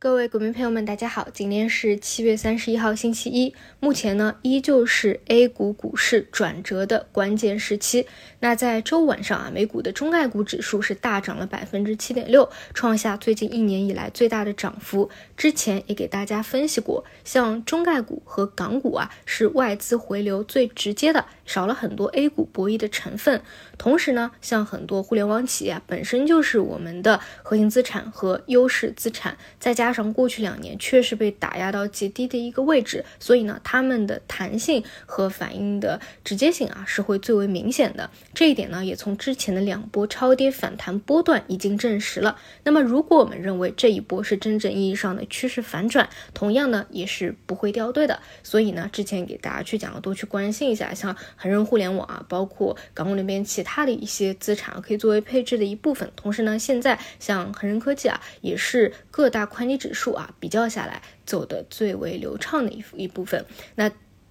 各位股民朋友们，大家好，今天是七月三十一号，星期一。目前呢，依旧是 A 股股市转折的关键时期。那在周五晚上啊，美股的中概股指数是大涨了百分之七点六，创下最近一年以来最大的涨幅。之前也给大家分析过，像中概股和港股啊，是外资回流最直接的，少了很多 A 股博弈的成分。同时呢，像很多互联网企业本身就是我们的核心资产和优势资产，再加加上过去两年确实被打压到极低的一个位置，所以呢，它们的弹性和反应的直接性啊是会最为明显的。这一点呢，也从之前的两波超跌反弹波段已经证实了。那么，如果我们认为这一波是真正意义上的趋势反转，同样呢，也是不会掉队的。所以呢，之前给大家去讲了，多去关心一下，像恒生互联网啊，包括港股那边其他的一些资产，可以作为配置的一部分。同时呢，现在像恒生科技啊，也是各大宽基。指数啊，比较下来走的最为流畅的一一部分，那。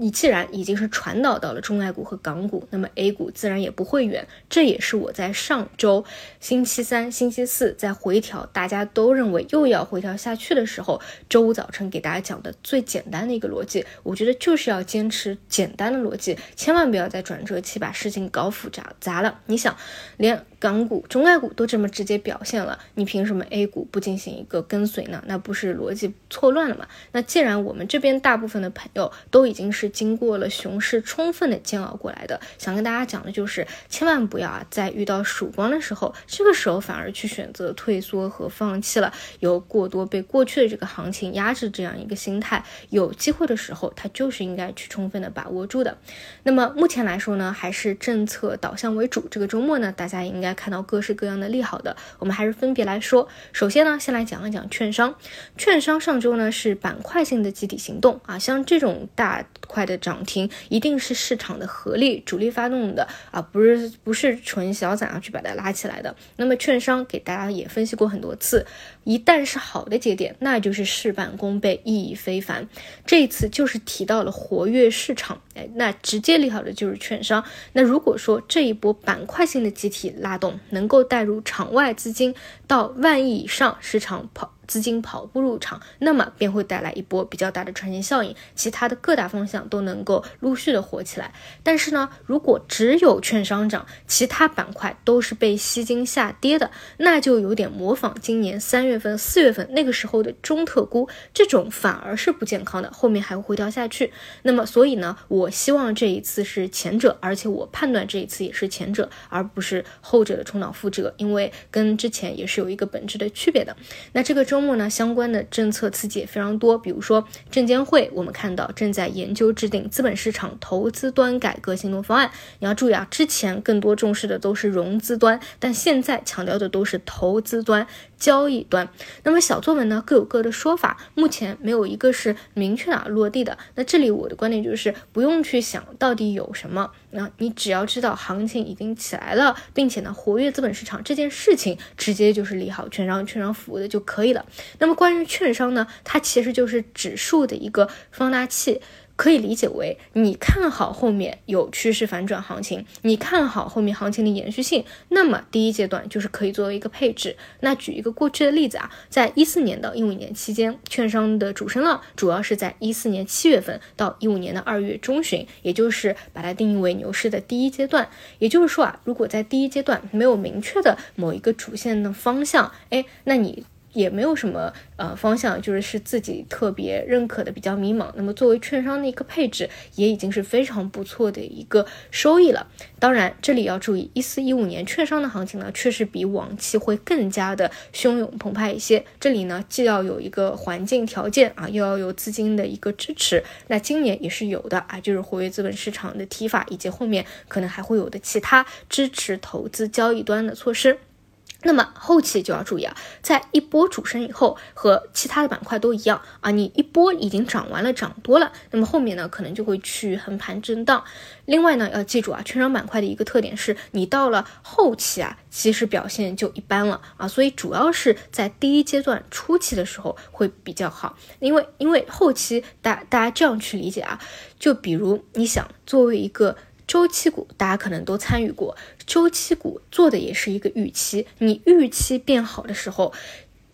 你既然已经是传导到了中概股和港股，那么 A 股自然也不会远。这也是我在上周星期三、星期四在回调，大家都认为又要回调下去的时候，周五早晨给大家讲的最简单的一个逻辑。我觉得就是要坚持简单的逻辑，千万不要在转折期把事情搞复杂杂了。你想，连港股、中概股都这么直接表现了，你凭什么 A 股不进行一个跟随呢？那不是逻辑错乱了吗？那既然我们这边大部分的朋友都已经是。经过了熊市充分的煎熬过来的，想跟大家讲的就是，千万不要啊，在遇到曙光的时候，这个时候反而去选择退缩和放弃了，有过多被过去的这个行情压制这样一个心态。有机会的时候，它就是应该去充分的把握住的。那么目前来说呢，还是政策导向为主。这个周末呢，大家应该看到各式各样的利好的，我们还是分别来说。首先呢，先来讲一讲券商。券商上周呢是板块性的集体行动啊，像这种大。块的涨停一定是市场的合力主力发动的啊，不是不是纯小散啊去把它拉起来的。那么券商给大家也分析过很多次，一旦是好的节点，那就是事半功倍，意义非凡。这一次就是提到了活跃市场，哎，那直接利好的就是券商。那如果说这一波板块性的集体拉动能够带入场外资金到万亿以上，市场跑。资金跑步入场，那么便会带来一波比较大的传线效应，其他的各大方向都能够陆续的火起来。但是呢，如果只有券商涨，其他板块都是被吸金下跌的，那就有点模仿今年三月份、四月份那个时候的中特估，这种反而是不健康的，后面还会回调下去。那么，所以呢，我希望这一次是前者，而且我判断这一次也是前者，而不是后者的重蹈覆辙，因为跟之前也是有一个本质的区别的。那这个中。周末呢，相关的政策刺激也非常多，比如说证监会，我们看到正在研究制定资本市场投资端改革行动方案。你要注意啊，之前更多重视的都是融资端，但现在强调的都是投资端。交易端，那么小作文呢各有各的说法，目前没有一个是明确的落地的。那这里我的观点就是不用去想到底有什么，那你只要知道行情已经起来了，并且呢活跃资本市场这件事情，直接就是利好券商、券商服务的就可以了。那么关于券商呢，它其实就是指数的一个放大器。可以理解为，你看好后面有趋势反转行情，你看好后面行情的延续性，那么第一阶段就是可以作为一个配置。那举一个过去的例子啊，在一四年到一五年期间，券商的主升浪主要是在一四年七月份到一五年的二月中旬，也就是把它定义为牛市的第一阶段。也就是说啊，如果在第一阶段没有明确的某一个主线的方向，哎，那你。也没有什么呃方向，就是是自己特别认可的，比较迷茫。那么作为券商的一个配置，也已经是非常不错的一个收益了。当然，这里要注意，一四一五年券商的行情呢，确实比往期会更加的汹涌澎湃一些。这里呢，既要有一个环境条件啊，又要有资金的一个支持。那今年也是有的啊，就是活跃资本市场的提法，以及后面可能还会有的其他支持投资交易端的措施。那么后期就要注意啊，在一波主升以后，和其他的板块都一样啊，你一波已经涨完了，涨多了，那么后面呢可能就会去横盘震荡。另外呢，要记住啊，券商板块的一个特点是，你到了后期啊，其实表现就一般了啊，所以主要是在第一阶段初期的时候会比较好，因为因为后期大大家这样去理解啊，就比如你想作为一个。周期股大家可能都参与过，周期股做的也是一个预期，你预期变好的时候，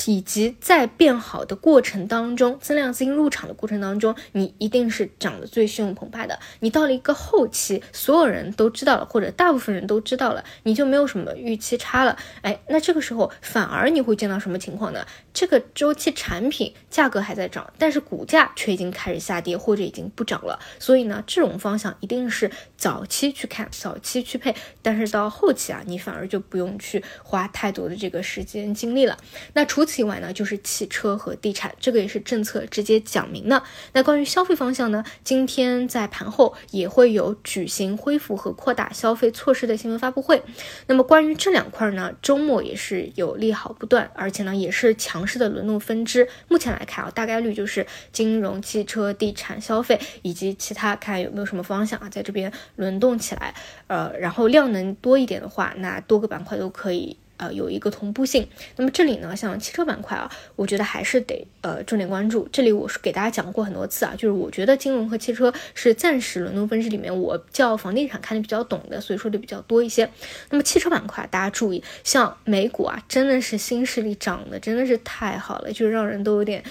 以及在变好的过程当中，增量资金入场的过程当中，你一定是涨得最汹涌澎湃的。你到了一个后期，所有人都知道了，或者大部分人都知道了，你就没有什么预期差了。哎，那这个时候反而你会见到什么情况呢？这个周期产品价格还在涨，但是股价却已经开始下跌或者已经不涨了。所以呢，这种方向一定是早期去看，早期去配。但是到后期啊，你反而就不用去花太多的这个时间精力了。那除除此以外呢，就是汽车和地产，这个也是政策直接讲明的。那关于消费方向呢，今天在盘后也会有举行恢复和扩大消费措施的新闻发布会。那么关于这两块呢，周末也是有利好不断，而且呢也是强势的轮动分支。目前来看啊，大概率就是金融、汽车、地产、消费以及其他，看有没有什么方向啊，在这边轮动起来。呃，然后量能多一点的话，那多个板块都可以。呃，有一个同步性。那么这里呢，像汽车板块啊，我觉得还是得呃重点关注。这里我是给大家讲过很多次啊，就是我觉得金融和汽车是暂时轮动分支里面我叫房地产看的比较懂的，所以说的比较多一些。那么汽车板块大家注意，像美股啊，真的是新势力涨的真的是太好了，就让人都有点。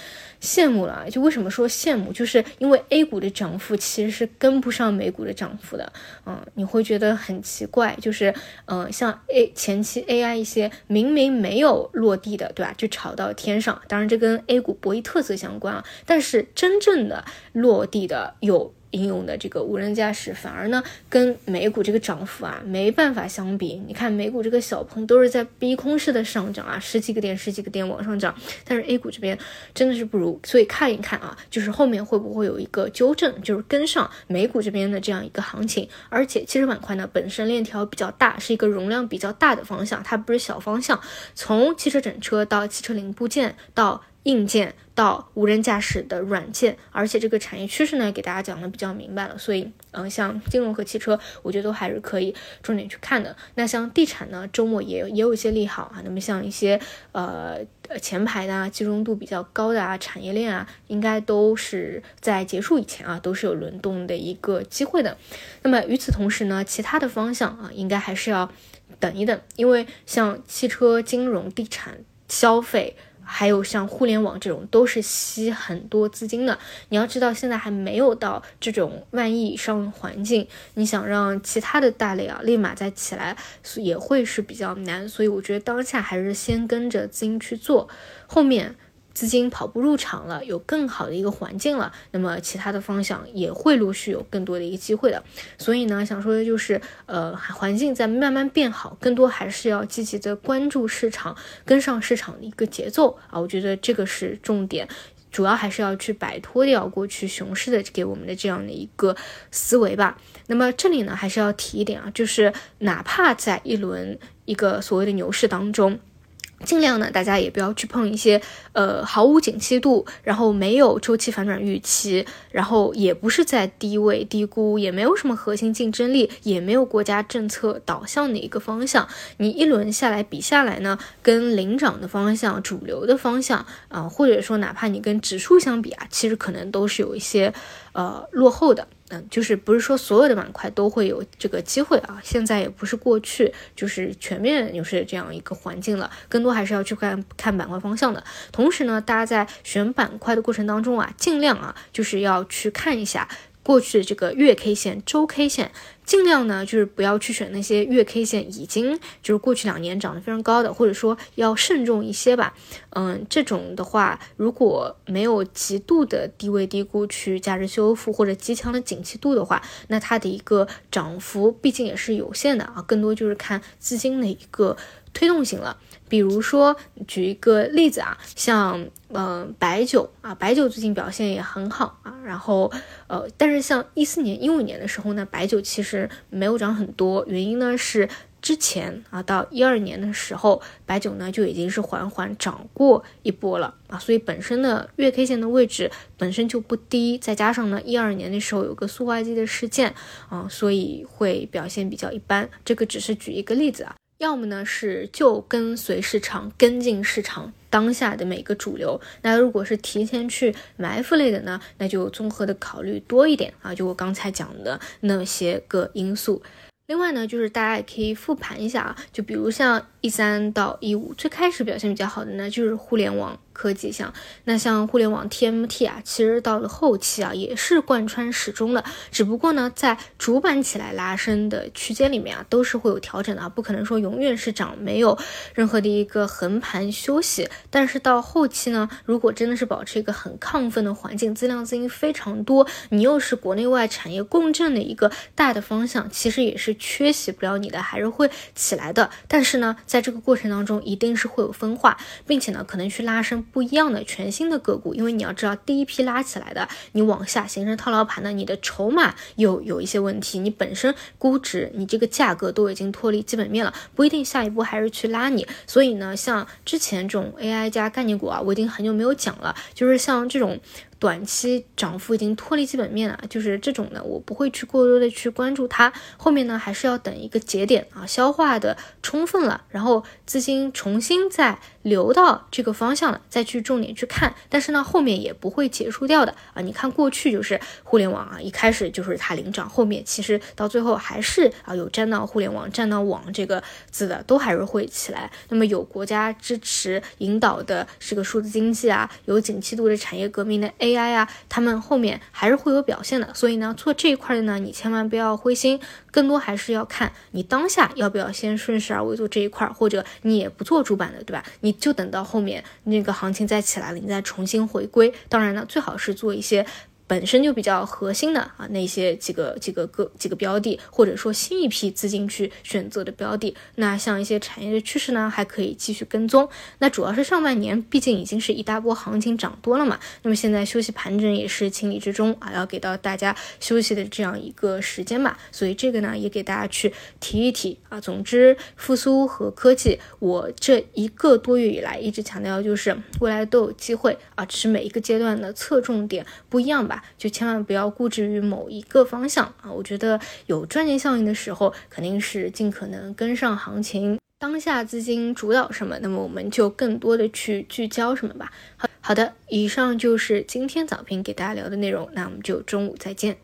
羡慕了，就为什么说羡慕？就是因为 A 股的涨幅其实是跟不上美股的涨幅的，嗯，你会觉得很奇怪，就是，嗯，像 A 前期 AI 一些些明明没有落地的，对吧？就炒到天上，当然这跟 A 股博弈特色相关啊，但是真正的落地的有。应用的这个无人驾驶，反而呢跟美股这个涨幅啊没办法相比。你看美股这个小鹏都是在逼空式的上涨啊，十几个点、十几个点往上涨，但是 A 股这边真的是不如。所以看一看啊，就是后面会不会有一个纠正，就是跟上美股这边的这样一个行情。而且汽车板块呢本身链条比较大，是一个容量比较大的方向，它不是小方向。从汽车整车到汽车零部件到硬件到无人驾驶的软件，而且这个产业趋势呢，给大家讲的比较明白了，所以，嗯，像金融和汽车，我觉得都还是可以重点去看的。那像地产呢，周末也也有一些利好啊。那么像一些呃前排的啊、集中度比较高的啊产业链啊，应该都是在结束以前啊，都是有轮动的一个机会的。那么与此同时呢，其他的方向啊，应该还是要等一等，因为像汽车、金融、地产、消费。还有像互联网这种都是吸很多资金的，你要知道现在还没有到这种万亿以上的环境，你想让其他的大类啊立马再起来，也会是比较难，所以我觉得当下还是先跟着资金去做，后面。资金跑步入场了，有更好的一个环境了，那么其他的方向也会陆续有更多的一个机会的。所以呢，想说的就是，呃，环境在慢慢变好，更多还是要积极的关注市场，跟上市场的一个节奏啊。我觉得这个是重点，主要还是要去摆脱掉过去熊市的给我们的这样的一个思维吧。那么这里呢，还是要提一点啊，就是哪怕在一轮一个所谓的牛市当中。尽量呢，大家也不要去碰一些，呃，毫无景气度，然后没有周期反转预期，然后也不是在低位低估，也没有什么核心竞争力，也没有国家政策导向的一个方向。你一轮下来比下来呢，跟领涨的方向、主流的方向啊，或者说哪怕你跟指数相比啊，其实可能都是有一些呃落后的。嗯，就是不是说所有的板块都会有这个机会啊？现在也不是过去，就是全面牛市这样一个环境了，更多还是要去看看板块方向的。同时呢，大家在选板块的过程当中啊，尽量啊，就是要去看一下。过去的这个月 K 线、周 K 线，尽量呢就是不要去选那些月 K 线已经就是过去两年涨得非常高的，或者说要慎重一些吧。嗯，这种的话，如果没有极度的低位低估去价值修复或者极强的景气度的话，那它的一个涨幅毕竟也是有限的啊，更多就是看资金的一个推动性了。比如说，举一个例子啊，像嗯白酒啊，白酒最近表现也很好啊。然后呃，但是像一四年、一五年的时候呢，白酒其实没有涨很多，原因呢是之前啊到一二年的时候，白酒呢就已经是缓缓涨过一波了啊，所以本身的月 K 线的位置本身就不低，再加上呢一二年的时候有个塑化剂的事件啊，所以会表现比较一般。这个只是举一个例子啊。要么呢是就跟随市场，跟进市场当下的每个主流。那如果是提前去埋伏类的呢，那就综合的考虑多一点啊。就我刚才讲的那些个因素。另外呢，就是大家也可以复盘一下啊，就比如像一三到一五最开始表现比较好的呢，就是互联网。科技像那像互联网 TMT 啊，其实到了后期啊也是贯穿始终的，只不过呢在主板起来拉升的区间里面啊都是会有调整的啊，不可能说永远是涨，没有任何的一个横盘休息。但是到后期呢，如果真的是保持一个很亢奋的环境，资量资金非常多，你又是国内外产业共振的一个大的方向，其实也是缺席不了你的，还是会起来的。但是呢，在这个过程当中一定是会有分化，并且呢可能去拉升。不一样的全新的个股，因为你要知道，第一批拉起来的，你往下形成套牢盘的，你的筹码有有一些问题，你本身估值，你这个价格都已经脱离基本面了，不一定下一步还是去拉你。所以呢，像之前这种 AI 加概念股啊，我已经很久没有讲了，就是像这种。短期涨幅已经脱离基本面了，就是这种呢，我不会去过多的去关注它。后面呢，还是要等一个节点啊，消化的充分了，然后资金重新再流到这个方向了，再去重点去看。但是呢，后面也不会结束掉的啊。你看过去就是互联网啊，一开始就是它领涨，后面其实到最后还是啊有沾到互联网、沾到网这个字的，都还是会起来。那么有国家支持引导的这个数字经济啊，有景气度的产业革命的 A。AI 呀，他们后面还是会有表现的，所以呢，做这一块的呢，你千万不要灰心，更多还是要看你当下要不要先顺势而为做这一块，或者你也不做主板的，对吧？你就等到后面那个行情再起来了，你再重新回归。当然呢，最好是做一些。本身就比较核心的啊，那些几个几个个几个标的，或者说新一批资金去选择的标的，那像一些产业的趋势呢，还可以继续跟踪。那主要是上半年，毕竟已经是一大波行情涨多了嘛，那么现在休息盘整也是情理之中啊，要给到大家休息的这样一个时间吧。所以这个呢，也给大家去提一提啊。总之，复苏和科技，我这一个多月以来一直强调，就是未来都有机会啊，只是每一个阶段的侧重点不一样吧就千万不要固执于某一个方向啊！我觉得有赚钱效应的时候，肯定是尽可能跟上行情，当下资金主导什么，那么我们就更多的去聚焦什么吧。好好的，以上就是今天早评给大家聊的内容，那我们就中午再见。